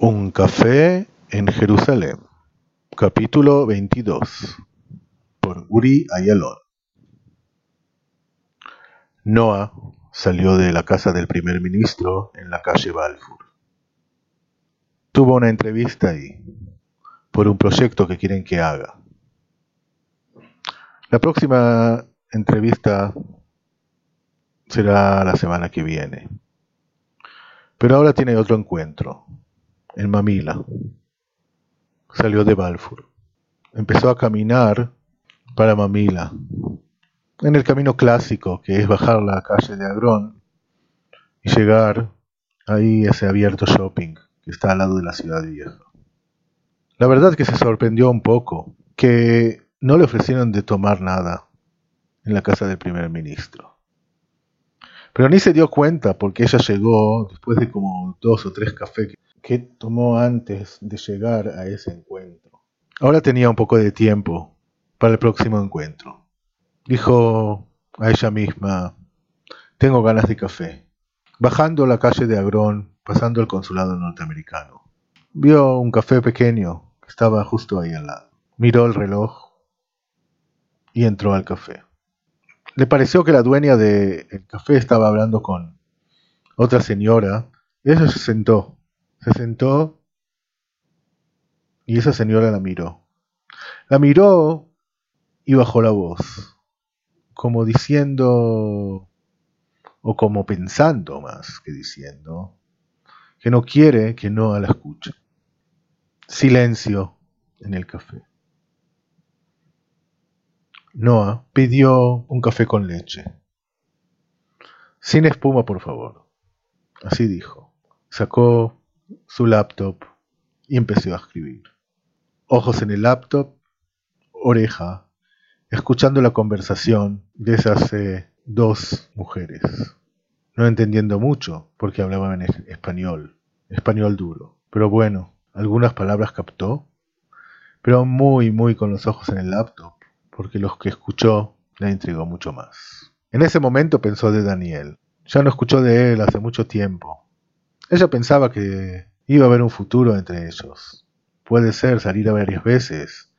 Un café en Jerusalén, capítulo 22, por Uri Ayalon. Noah salió de la casa del primer ministro en la calle Balfour. Tuvo una entrevista ahí, por un proyecto que quieren que haga. La próxima entrevista será la semana que viene. Pero ahora tiene otro encuentro, en Mamila. Salió de Balfour. Empezó a caminar para Mamila, en el camino clásico, que es bajar la calle de Agrón y llegar ahí a ese abierto shopping que está al lado de la ciudad vieja. La verdad que se sorprendió un poco que no le ofrecieron de tomar nada en la casa del primer ministro. Pero ni se dio cuenta porque ella llegó después de como dos o tres cafés que tomó antes de llegar a ese encuentro. Ahora tenía un poco de tiempo para el próximo encuentro. Dijo a ella misma, tengo ganas de café. Bajando la calle de Agrón, pasando el consulado norteamericano, vio un café pequeño que estaba justo ahí al lado. Miró el reloj y entró al café. Le pareció que la dueña del café estaba hablando con otra señora. ella se sentó. Se sentó y esa señora la miró. La miró y bajó la voz, como diciendo, o como pensando más que diciendo, que no quiere que no la escuche. Silencio en el café. Noah pidió un café con leche. Sin espuma, por favor. Así dijo. Sacó su laptop y empezó a escribir. Ojos en el laptop, oreja, escuchando la conversación de esas eh, dos mujeres. No entendiendo mucho porque hablaban en español, español duro. Pero bueno, algunas palabras captó, pero muy, muy con los ojos en el laptop porque los que escuchó le intrigó mucho más. En ese momento pensó de Daniel. Ya no escuchó de él hace mucho tiempo. Ella pensaba que iba a haber un futuro entre ellos. Puede ser salir a varias veces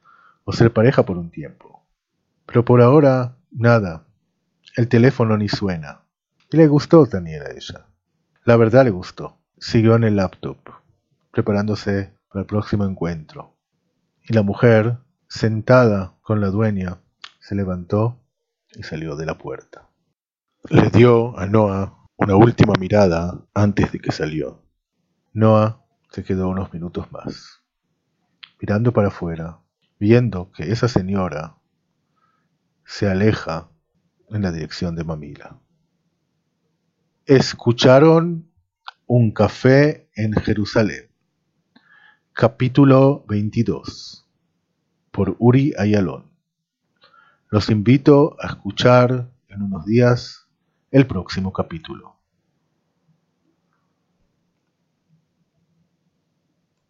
o ser pareja por un tiempo. Pero por ahora, nada. El teléfono ni suena. Y le gustó Daniel a ella. La verdad le gustó. Siguió en el laptop, preparándose para el próximo encuentro. Y la mujer sentada con la dueña, se levantó y salió de la puerta. Le dio a Noah una última mirada antes de que salió. Noah se quedó unos minutos más, mirando para afuera, viendo que esa señora se aleja en la dirección de Mamila. Escucharon un café en Jerusalén. Capítulo 22 por Uri Ayalon. Los invito a escuchar en unos días el próximo capítulo.